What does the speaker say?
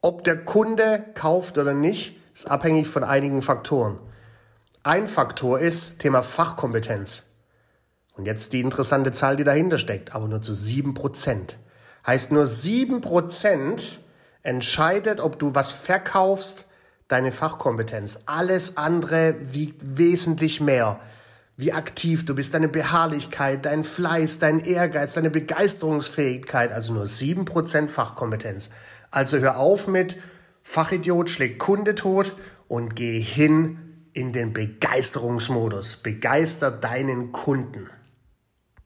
Ob der Kunde kauft oder nicht, ist abhängig von einigen Faktoren. Ein Faktor ist Thema Fachkompetenz. Und jetzt die interessante Zahl, die dahinter steckt, aber nur zu sieben Prozent. Heißt nur sieben Prozent entscheidet, ob du was verkaufst, deine Fachkompetenz. Alles andere wiegt wesentlich mehr. Wie aktiv du bist, deine Beharrlichkeit, dein Fleiß, dein Ehrgeiz, deine Begeisterungsfähigkeit. Also nur sieben Prozent Fachkompetenz. Also hör auf mit Fachidiot schlägt Kunde tot und geh hin in den Begeisterungsmodus. Begeister deinen Kunden.